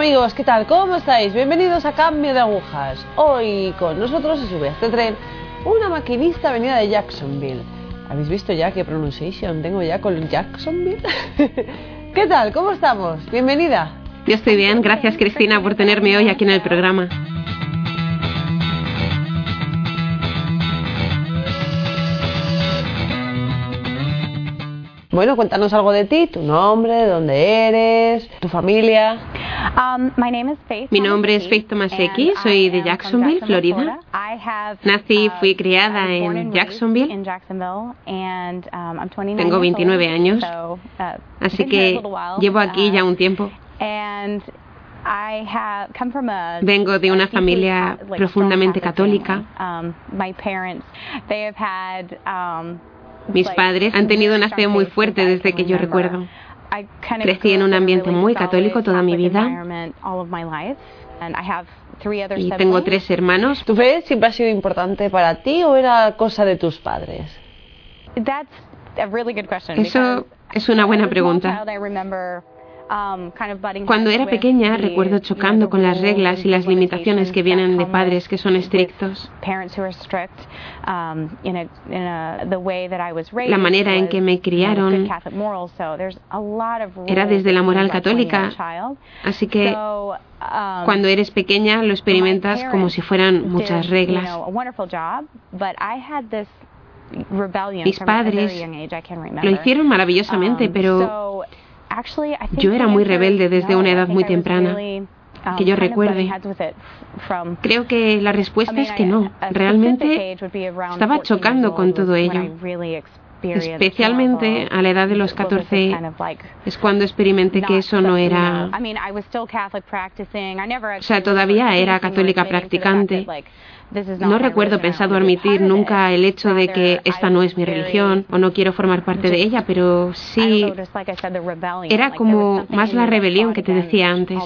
Amigos, ¿qué tal? ¿Cómo estáis? Bienvenidos a Cambio de Agujas. Hoy con nosotros se sube a este tren una maquinista venida de Jacksonville. ¿Habéis visto ya qué pronunciation tengo ya con Jacksonville? ¿Qué tal? ¿Cómo estamos? Bienvenida. Yo estoy bien, gracias Cristina por tenerme hoy aquí en el programa. Bueno, cuéntanos algo de ti, tu nombre, de dónde eres, tu familia. Um, my name is Faith Mi nombre es Faith Tomaseki, soy de Jacksonville, Florida. Nací y fui criada en Jacksonville. um, Tengo 29 años, uh, Así que llevo aquí ya un tiempo. Vengo de una familia profundamente católica. Mis padres han tenido una fe muy fuerte desde que yo recuerdo. Crecí en un ambiente muy católico toda mi vida. Y tengo tres hermanos. ¿Tu fe siempre ha sido importante para ti o era cosa de tus padres? Eso es una buena pregunta. Um, Cuando era pequeña recuerdo chocando con las reglas y las limitaciones que vienen de padres que son estrictos. um, La manera en que me criaron era desde la moral católica, así que um, cuando eres pequeña lo experimentas como si fueran muchas reglas. Mis padres lo hicieron maravillosamente, pero yo era muy rebelde desde una edad muy temprana. que yo recuerde. Creo que la respuesta es que no. Realmente estaba chocando con todo ello. Especialmente a la edad de los 14 es cuando experimenté que eso no era... O sea, todavía era católica practicante. No recuerdo pensado admitir nunca el hecho de que esta no es mi religión o no quiero formar parte de ella, pero sí era como más la rebelión que te decía antes.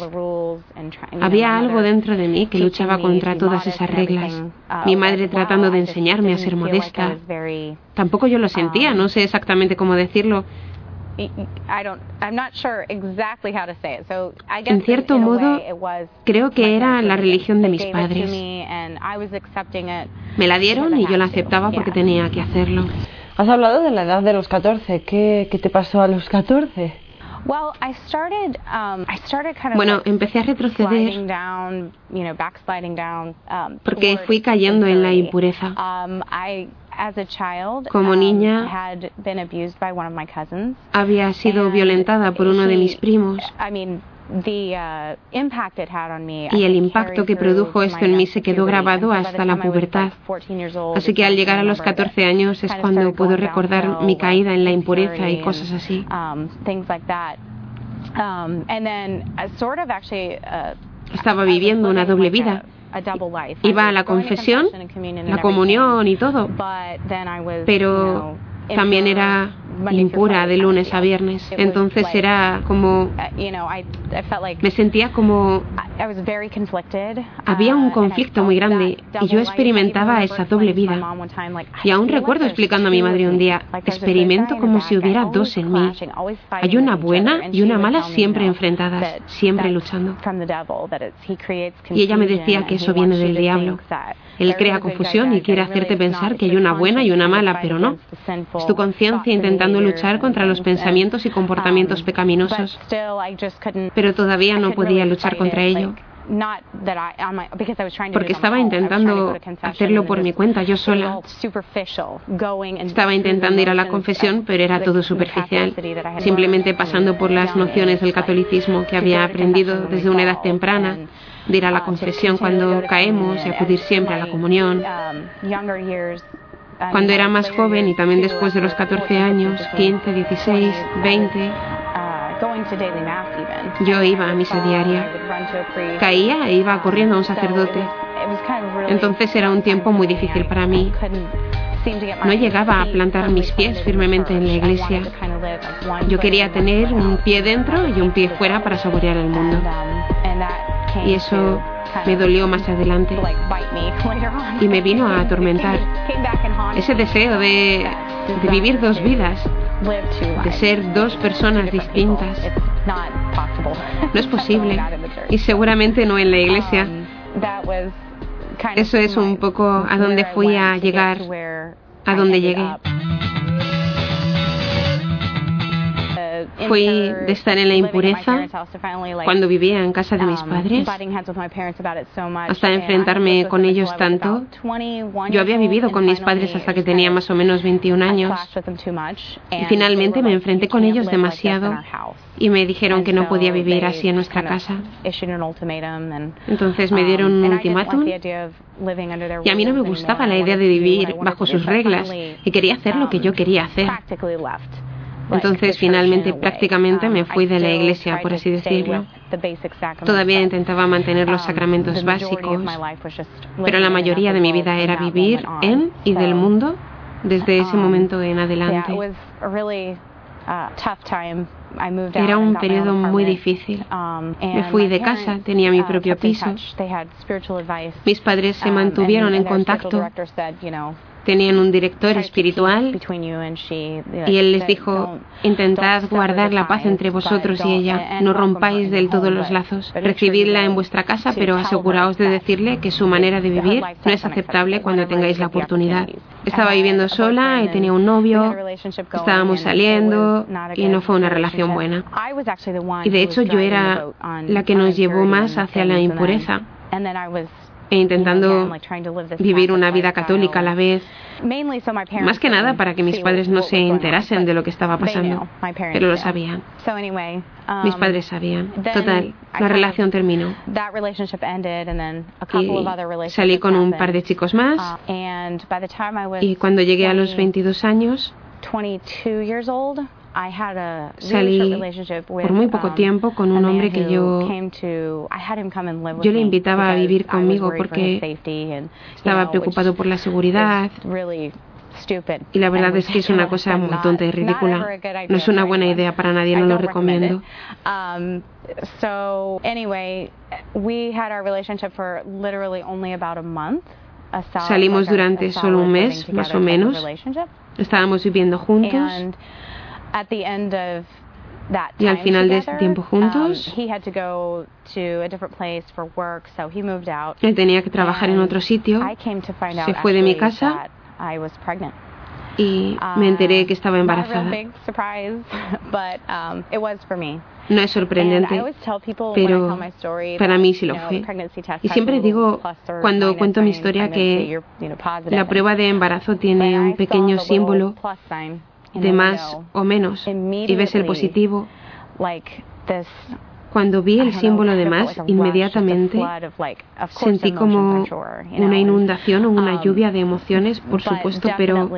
Había algo dentro de mí que luchaba contra todas esas reglas. Mi madre tratando de enseñarme a ser modesta. Tampoco yo lo sentía, no sé exactamente cómo decirlo. En cierto modo, creo que era la religión de mis padres. Me la dieron y yo la aceptaba porque tenía que hacerlo. Has hablado de la edad de los 14. ¿Qué, qué te pasó a los 14? Bueno, empecé a retroceder um, porque fui cayendo en la impureza. Como niña, había sido violentada por uno de mis primos. Y el impacto que produjo esto en mí se quedó grabado hasta la pubertad. Así que al llegar a los 14 años es cuando puedo recordar mi caída en la impureza y cosas así. Estaba viviendo una doble vida. Iba a la confesión, la comunión y todo, pero también era impura de lunes a viernes. Entonces era como... Me sentía como... Había un conflicto muy grande y yo experimentaba esa doble vida. Y aún recuerdo explicando a mi madre un día, experimento como si hubiera dos en mí. Hay una buena y una mala siempre enfrentadas, siempre luchando. Y ella me decía que eso viene del diablo. Él crea confusión y quiere hacerte pensar que hay una buena y una mala, pero no. Es tu conciencia intentando luchar contra los pensamientos y comportamientos pecaminosos. Pero todavía no podía luchar contra ello. Porque estaba intentando hacerlo por mi cuenta, yo sola. Estaba intentando ir a la confesión, pero era todo superficial, simplemente pasando por las nociones del catolicismo que había aprendido desde una edad temprana, de ir a la confesión cuando caemos y acudir siempre a la comunión. Cuando era más joven y también después de los 14 años, 15, 16, 20, yo iba a misa diaria. Caía e iba corriendo a un sacerdote. Entonces era un tiempo muy difícil para mí. No llegaba a plantar mis pies firmemente en la iglesia. Yo quería tener un pie dentro y un pie fuera para saborear el mundo. Y eso me dolió más adelante y me vino a atormentar. Ese deseo de, vivir dos vidas, de ser dos personas distintas. No es posible. Y seguramente no en la iglesia. Eso es un poco a donde fui a llegar, a donde llegué. Fui de estar en la impureza cuando vivía en casa de mis padres hasta enfrentarme con ellos tanto. Yo había vivido con mis padres hasta que tenía más o menos 21 años y finalmente me enfrenté con ellos demasiado y me dijeron que no podía vivir así en nuestra casa. Entonces me dieron un ultimátum y a mí no me gustaba la idea de vivir bajo sus reglas y quería hacer lo que yo quería hacer. Entonces finalmente prácticamente me fui de la iglesia, por así decirlo. Todavía intentaba mantener los sacramentos básicos, pero la mayoría de mi vida era vivir en y del mundo desde ese momento en adelante. Era un periodo muy difícil. Me fui de casa, tenía mi propio piso. Mis padres se mantuvieron en contacto tenían un director espiritual y él les dijo, intentad guardar la paz entre vosotros y ella, no rompáis del todo los lazos, recibidla en vuestra casa, pero aseguraos de decirle que su manera de vivir no es aceptable cuando tengáis la oportunidad. Estaba viviendo sola y tenía un novio, estábamos saliendo y no fue una relación buena. Y de hecho yo era la que nos llevó más hacia la impureza e intentando vivir una vida católica a la vez, más que nada para que mis padres no se enterasen de lo que estaba pasando, pero lo sabían. Mis um, padres sabían. Total, la relación terminó. Y salí con un par de chicos más uh, y cuando llegué a los 22 años, Salí por muy poco um, tiempo con un hombre que yo, yo le invitaba a vivir conmigo porque estaba preocupado por la seguridad. Y la verdad es que es una cosa muy tonta y ridícula. No es una buena idea para nadie, no lo recomiendo. Um, Salimos durante solo un mes, más o menos. Estábamos viviendo juntos. Y al final de ese tiempo juntos, él tenía que trabajar en otro sitio, se fue de mi casa y me enteré um, que estaba embarazada. Um, no es sorprendente, pero para mí sí lo fue. Y siempre digo, cuando cuento mi historia, que la prueba de embarazo tiene un pequeño símbolo de más o menos y ves el positivo. Cuando vi el símbolo de más, inmediatamente sentí como una inundación o una um, lluvia de emociones, por supuesto, pero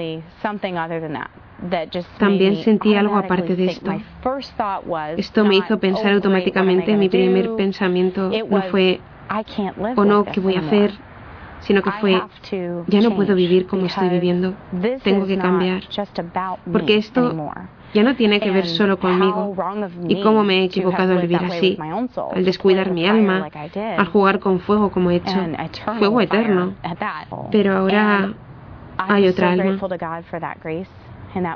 también sentí algo aparte de esto. Esto me hizo pensar oh, automáticamente, mi primer pensamiento no fue, o no, ¿qué voy a hacer? Sino que fue, ya no puedo vivir como estoy viviendo, tengo que cambiar, porque esto ya no tiene que ver solo conmigo y cómo me he equivocado al vivir así, al descuidar mi alma, al jugar con fuego como he hecho, fuego eterno. Pero ahora hay otra alma.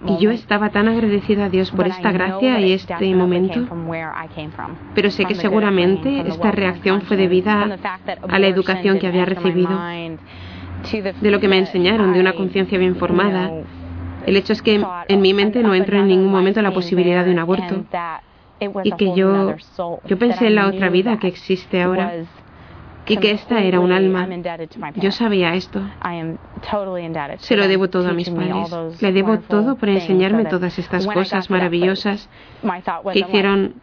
Y yo estaba tan agradecida a Dios por esta gracia y este momento, pero sé que seguramente esta reacción fue debida a la educación que había recibido, de lo que me enseñaron, de una conciencia bien formada. El hecho es que en mi mente no entró en ningún momento la posibilidad de un aborto. y que yo, yo pensé en la otra vida que existe ahora y que esta era un alma. Yo sabía esto. Se lo debo todo a mis padres. Le debo todo por enseñarme todas estas cosas maravillosas que hicieron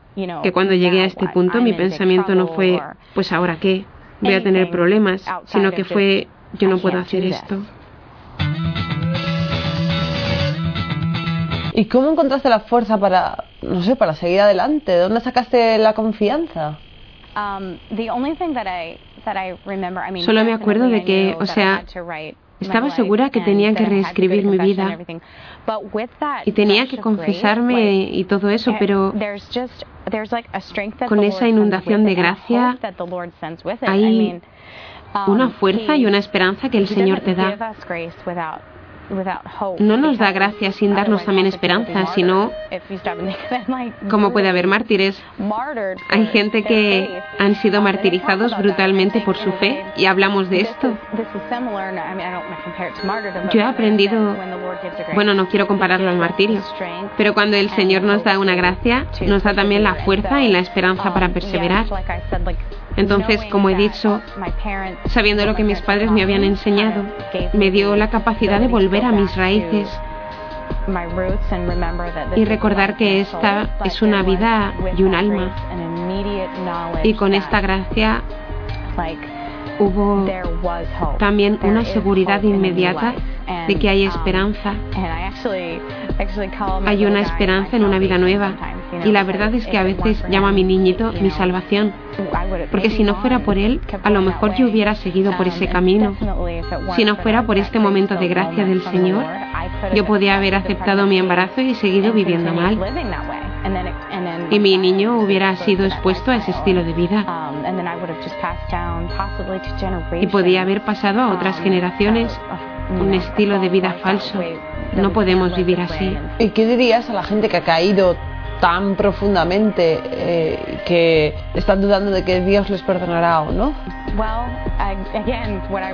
que cuando llegué a este punto mi pensamiento no fue, pues ahora qué, voy a tener problemas, sino que fue, yo no puedo hacer esto. ¿Y cómo encontraste la fuerza para, no sé, para seguir adelante? ¿De dónde sacaste la confianza? Um, Solo me acuerdo de que, o sea, estaba segura que tenía que reescribir mi vida. y tenía que confesarme y todo eso, pero con esa inundación de gracia hay una um, fuerza y una esperanza que el Señor te da. No nos da gracia sin darnos también esperanza, sino como puede haber mártires. Hay gente que han sido martirizados brutalmente por su fe y hablamos de esto. Yo he aprendido, bueno, no quiero compararlo al martirio, pero cuando el Señor nos da una gracia, nos da también la fuerza y la esperanza para perseverar. Entonces, como he dicho, sabiendo lo que mis padres me habían enseñado, me dio la capacidad de volver a mis raíces y recordar que esta es una vida y un alma. Y con esta gracia hubo también una seguridad inmediata de que hay esperanza. Hay una esperanza en una vida nueva. Y la verdad es que a veces llamo a mi niñito mi salvación. Porque si no fuera por él, a lo mejor yo hubiera seguido por ese camino. Si no fuera por este momento de gracia del Señor, yo podía haber aceptado mi embarazo y seguido viviendo mal. Y mi niño hubiera sido expuesto a ese estilo de vida. Y podía haber pasado a otras generaciones un estilo de vida falso. No podemos vivir así. ¿Y qué dirías a la gente que ha caído tan profundamente eh, que están dudando de que Dios les perdonará o no?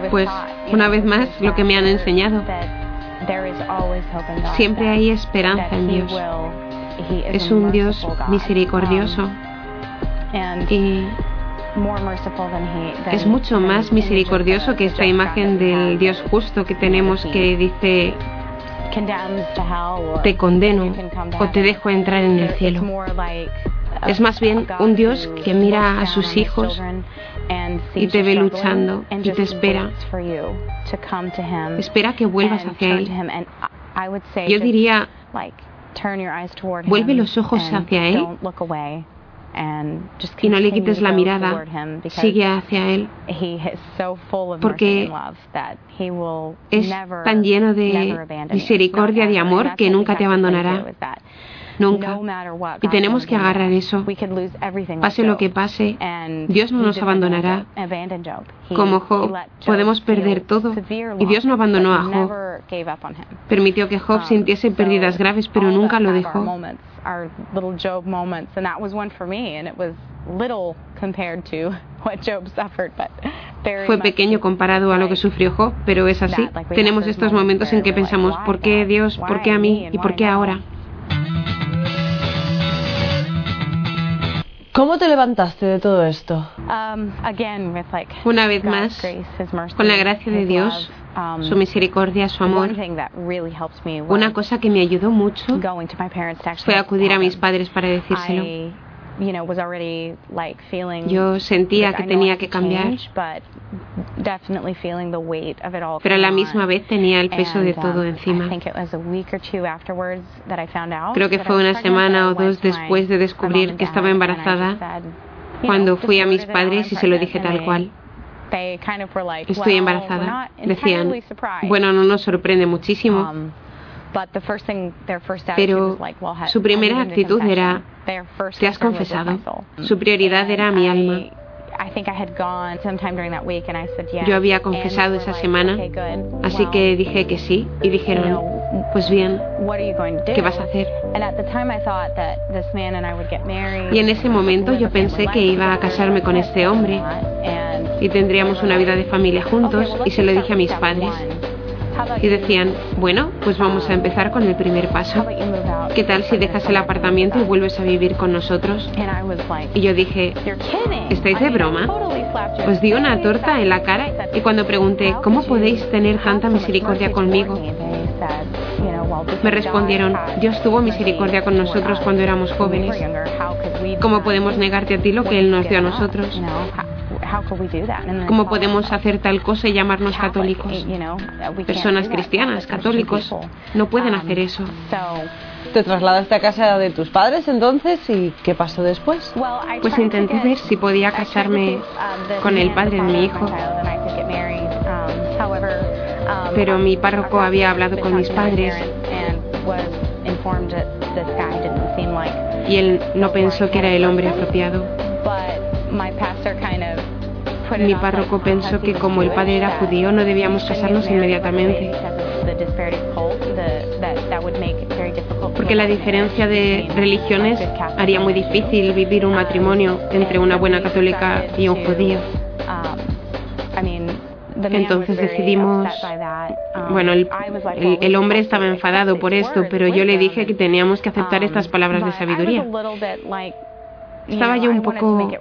Pues una vez más lo que me han enseñado. Siempre hay esperanza en Dios. Es un Dios misericordioso y es mucho más misericordioso que esta imagen del Dios justo que tenemos que dice te condeno o te dejo entrar en el cielo. Es más bien un Dios que mira a sus hijos y te ve luchando y te espera. Espera que vuelvas hacia Él. Yo diría, vuelve los ojos hacia Él y no le quites la mirada, sigue hacia Él, porque es tan lleno de misericordia, de amor, que nunca te abandonará. Nunca. Y tenemos que agarrar eso. Pase lo que pase, Dios no nos abandonará. Como Job, podemos perder todo. Y Dios no abandonó a Job. Permitió que Job um, sintiese pérdidas graves, pero nunca lo dejó. Fue pequeño comparado a lo que sufrió Job, pero es así. Tenemos estos momentos en que pensamos, ¿por qué Dios? ¿Por qué a mí? ¿Y por qué ahora? ¿Cómo te levantaste de todo esto? Um, Una vez más, con la gracia de Dios, um, su misericordia, su amor. Una cosa que me ayudó mucho fue acudir a mis padres para decírselo. Yo sentía que tenía que cambiar, pero a la misma vez tenía el peso de todo um, encima. Creo que fue una semana o dos después de descubrir que estaba embarazada cuando fui a mis padres y se lo dije tal cual. Estoy embarazada. Decían, bueno, no nos sorprende muchísimo. Um, pero su primera actitud era, te has confesado. Su prioridad era mi alma. Yo había confesado esa semana, así que dije que sí y dijeron, pues bien, ¿qué vas a hacer? Y en ese momento yo pensé que iba a casarme con este hombre y tendríamos una vida de familia juntos y se lo dije a mis padres. Y decían, bueno, pues vamos a empezar con el primer paso. ¿Qué tal si dejas el apartamento y vuelves a vivir con nosotros? Y yo dije, ¿estáis de broma? Os di una torta en la cara y cuando pregunté, ¿cómo podéis tener tanta misericordia conmigo? Me respondieron, Dios tuvo misericordia con nosotros cuando éramos jóvenes. ¿Cómo podemos negarte a ti lo que Él nos dio a nosotros? ¿Cómo podemos hacer tal cosa y llamarnos católicos? Personas cristianas, católicos, no pueden hacer eso. ¿Te trasladaste a casa de tus padres entonces y qué pasó después? Pues intenté ver si podía casarme con el padre de mi hijo. Pero mi párroco había hablado con mis padres y él no pensó que era el hombre apropiado. Mi párroco pensó que como el padre era judío no debíamos casarnos inmediatamente. porque la diferencia de religiones haría muy difícil vivir un matrimonio entre una buena católica y un judío. Entonces decidimos, bueno, el, el, hombre estaba enfadado por esto, pero yo le dije que teníamos que aceptar estas palabras de sabiduría. Estaba yo un poco...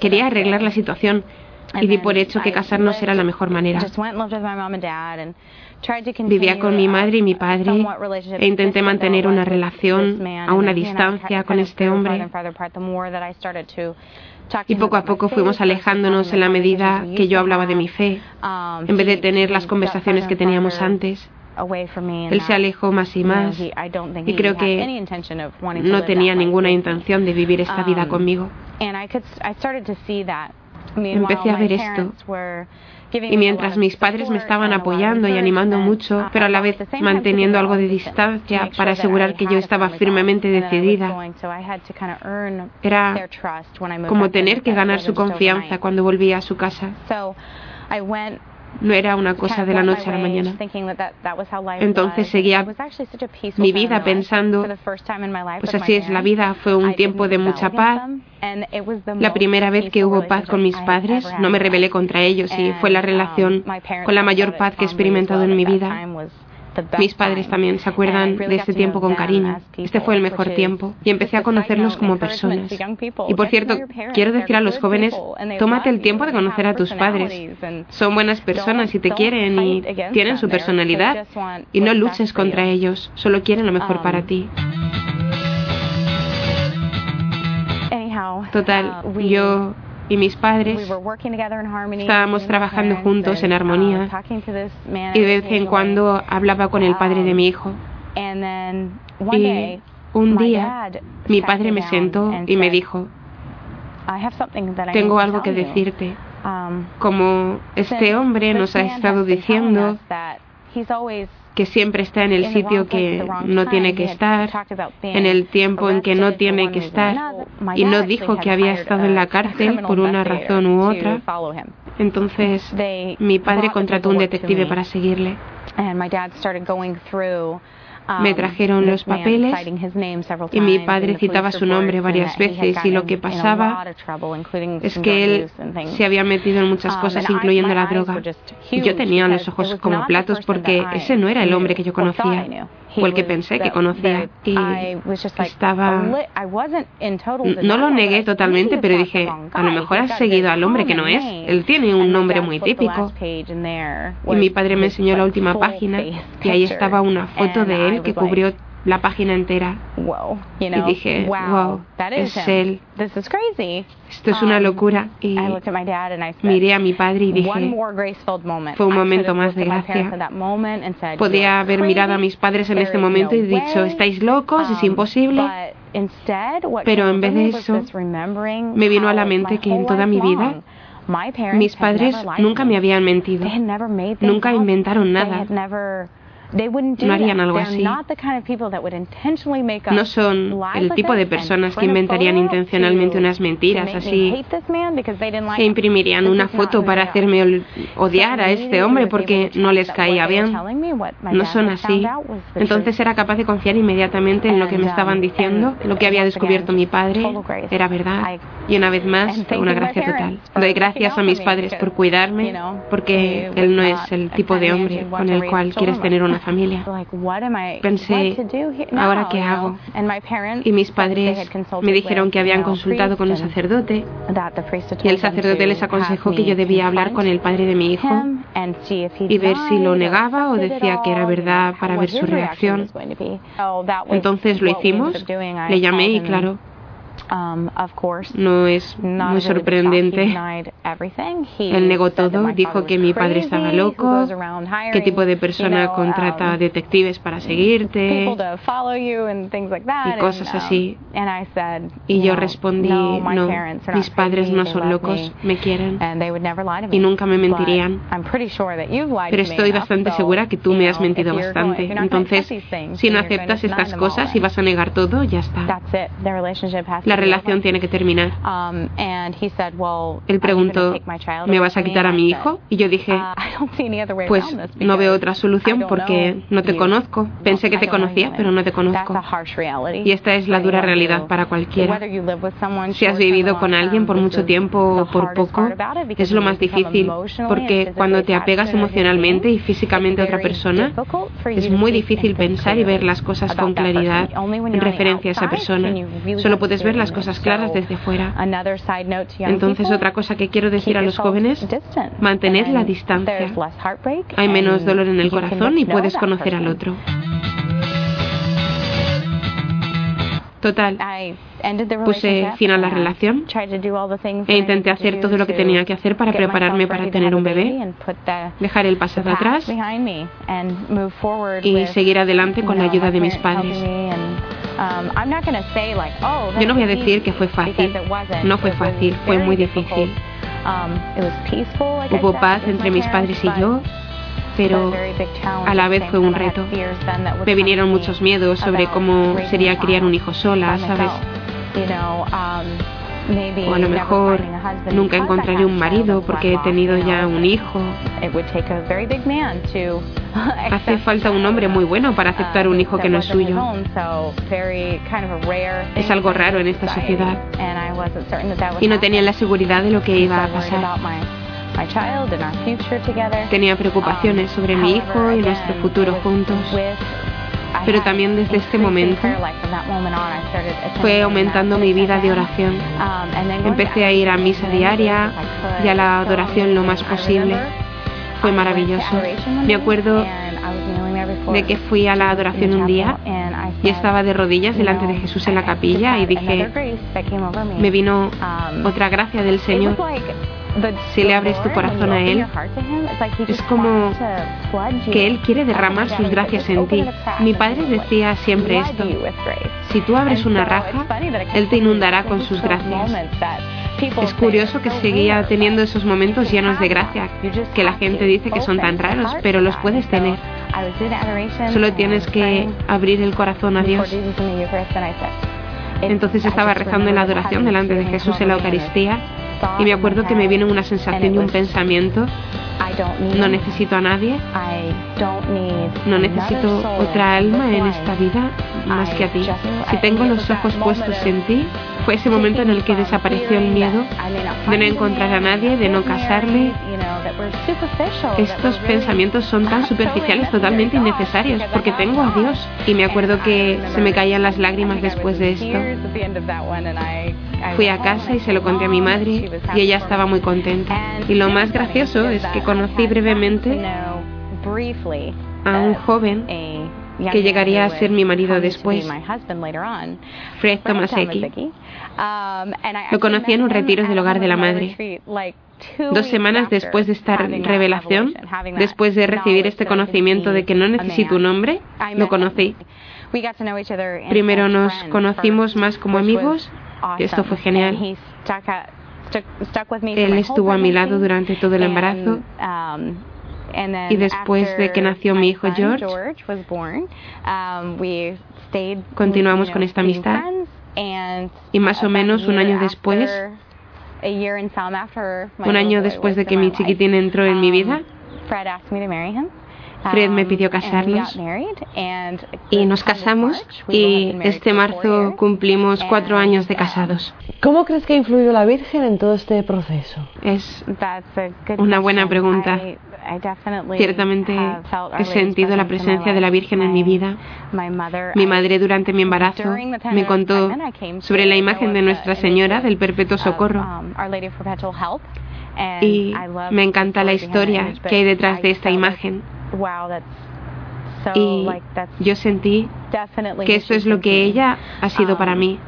Quería arreglar la situación y di por hecho que casarnos era la mejor manera. Vivía con mi madre y mi padre e intenté mantener una relación a una distancia con este hombre. Y poco a poco fuimos alejándonos en la medida que yo hablaba de mi fe, en vez de tener las conversaciones que teníamos antes. Él se alejó más y más y creo que no tenía ninguna intención de vivir esta vida conmigo. Empecé a ver esto. Y mientras mis padres me estaban apoyando y animando mucho, pero a la vez manteniendo algo de distancia para asegurar que yo estaba firmemente decidida, era como tener que ganar su confianza cuando volvía a su casa. No era una cosa de la noche a la mañana. Entonces seguía mi vida pensando, pues así es la vida, fue un tiempo de mucha paz. La primera vez que hubo paz con mis padres, no me rebelé contra ellos y fue la relación con la mayor paz que he experimentado en mi vida. Mis padres también se acuerdan de ese tiempo con cariño. Este fue el mejor tiempo y empecé a conocerlos como personas. Y por cierto, quiero decir a los jóvenes, tómate el tiempo de conocer a tus padres. Son buenas personas y te quieren y tienen su personalidad. Y no luches contra ellos, solo quieren lo mejor para um, ti. Total, uh, yo y mis padres estábamos trabajando juntos en armonía y de vez en cuando hablaba con el padre de mi hijo. Y un día mi padre me sentó y me dijo, tengo algo que decirte. Um, Como este hombre nos ha estado diciendo que siempre está en el sitio que no tiene que estar, en el tiempo en que no tiene que estar, y no dijo que había estado en la cárcel por una razón u otra. Entonces mi padre contrató un detective para seguirle. Me um, trajeron los papeles y mi padre citaba su nombre varias veces y lo que pasaba es que él se había metido en muchas um, cosas incluyendo la droga. Y yo tenía los ojos como platos porque ese no era el hombre que yo conocía o el que pensé que conocía. Y estaba... No lo negué totalmente, pero dije, a lo mejor has seguido al hombre que no es. Él tiene un nombre muy típico. Y mi padre me enseñó la última página y ahí estaba una foto de él que cubrió la página entera. y dije, wow, es él. Esto es una um, locura. Y miré a mi padre y dije, fue un momento más de gracia. Podía haber mirado a mis padres en este momento y dicho, estáis locos, es um, imposible. Pero en vez de eso, me vino a la mente que en toda mi vida, mis padres nunca me habían mentido, nunca inventaron nada. No harían algo así. No son el tipo de personas que inventarían intencionalmente unas mentiras así, que imprimirían una foto para hacerme odiar a este hombre porque no les caía bien. No son así. Entonces era capaz de confiar inmediatamente en lo que me estaban um, diciendo, lo que había descubierto mi padre era verdad. Y una vez más, una gracia total. Doy gracias a mis padres por cuidarme, porque él no es el tipo de hombre con el cual quieres tener una familia. Pensé, ¿ahora qué hago? Y mis padres me dijeron que habían consultado con un sacerdote y el sacerdote les aconsejó que yo debía hablar con el padre de mi hijo y ver si lo negaba o decía que era verdad para ver su reacción. Entonces lo hicimos, le llamé y claro, no es muy sorprendente. Él negó todo, dijo que mi padre estaba loco, qué tipo de persona contrata um, detectives para seguirte y cosas um, así. Y yo respondí, no, mis padres no son locos, me quieren y nunca me mentirían. Pero estoy bastante segura que tú me has mentido bastante. Entonces, si no aceptas estas cosas y vas a negar todo, ya está. La la relación tiene que terminar. Um, Él preguntó, ¿me vas a quitar a mi hijo? Y yo dije, uh, pues no veo otra solución porque no te conozco. Pensé que te conocía, pero no te conozco. Y esta es la dura realidad para cualquiera. Si has vivido con alguien por mucho tiempo o por poco, es lo más difícil, porque cuando te apegas emocionalmente y físicamente a otra persona, es muy difícil pensar y ver las cosas con claridad en referencia a esa persona. Solo puedes ver las cosas claras desde fuera. Entonces, otra cosa que quiero decir a los jóvenes, mantener la distancia. Hay menos dolor en el corazón y puedes conocer al otro. Total, puse fin a la relación e intenté hacer todo lo que tenía que hacer para prepararme para tener un bebé, dejar el pasado atrás y seguir adelante con la ayuda de mis padres. Yo no voy a decir que fue fácil, no fue fácil, fue muy difícil. Hubo paz entre mis padres y yo, pero a la vez fue un reto. Me vinieron muchos miedos sobre cómo sería criar un hijo sola, ¿sabes? O a lo mejor nunca encontraré un marido porque he tenido ya un hijo. Hace falta un hombre muy bueno para aceptar un hijo que no es suyo. Es algo raro en esta sociedad. Y no tenía la seguridad de lo que iba a pasar. Tenía preocupaciones sobre mi hijo y nuestro futuro juntos. Pero también desde este momento fue aumentando mi vida de oración. Empecé a ir a misa diaria y a la adoración lo más posible. Fue maravilloso. Me acuerdo de que fui a la adoración un día y estaba de rodillas delante de Jesús en la capilla y dije, me vino otra gracia del Señor si le abres tu corazón a Él, es como que Él quiere derramar sus gracias en ti. Mi padre decía siempre esto, si tú abres una raja, Él te inundará con sus gracias. Es curioso que seguía teniendo esos momentos llenos de gracia, que la gente dice que son tan raros, pero los puedes tener. Solo tienes que abrir el corazón a Dios. Entonces estaba rezando en la adoración delante de Jesús en la Eucaristía y me acuerdo que me viene una sensación y un pensamiento, no necesito a nadie, no necesito otra alma en esta vida más que a ti. Si tengo los ojos puestos en ti, fue ese momento en el que desapareció el miedo de no encontrar a nadie, de no casarme. Estos pensamientos son tan superficiales, totalmente innecesarios, porque tengo a Dios. Y me acuerdo que se me caían las lágrimas después de esto. Fui a casa y se lo conté a mi madre y ella estaba muy contenta. Y lo más gracioso es que conocí brevemente a un joven que llegaría a ser mi marido después, Fred Tomaseki. Um, lo conocí en un retiro del hogar de la madre. Dos semanas después de esta revelación, después de recibir este conocimiento de que no necesito un hombre, lo conocí. Primero nos conocimos más como amigos y esto fue genial. Él estuvo a mi lado durante todo el embarazo. um, y después de que nació mi hijo George, um, continuamos con esta amistad. y más o menos un año después, un año después de que mi chiquitín entró en mi vida, um, Fred me pidió casarnos y nos casamos y este marzo cumplimos cuatro años de casados. ¿Cómo crees que ha influido la Virgen en todo este proceso? Es una buena pregunta. Ciertamente he sentido la presencia de la Virgen en mi vida. Mi madre durante mi embarazo me contó sobre la imagen de Nuestra Señora del Perpetuo Socorro. Y me encanta la historia que hay detrás de esta imagen. Y yo sentí que eso es lo que ella ha sido para um, mí.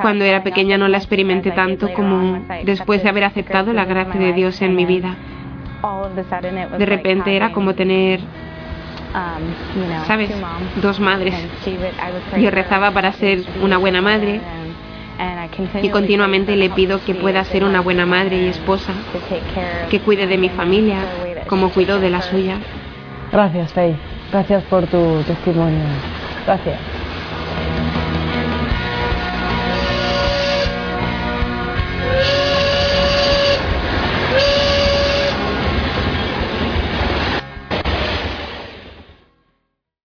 Cuando era pequeña no la experimenté tanto como después de haber aceptado la gracia de Dios en mi vida. De repente era como tener, um, ¿sabes? Dos madres. Yo rezaba para ser una buena madre y continuamente le pido que pueda ser una buena madre y esposa, que cuide de mi familia como cuidó de la suya. Gracias, Faye. Gracias por tu testimonio. Gracias.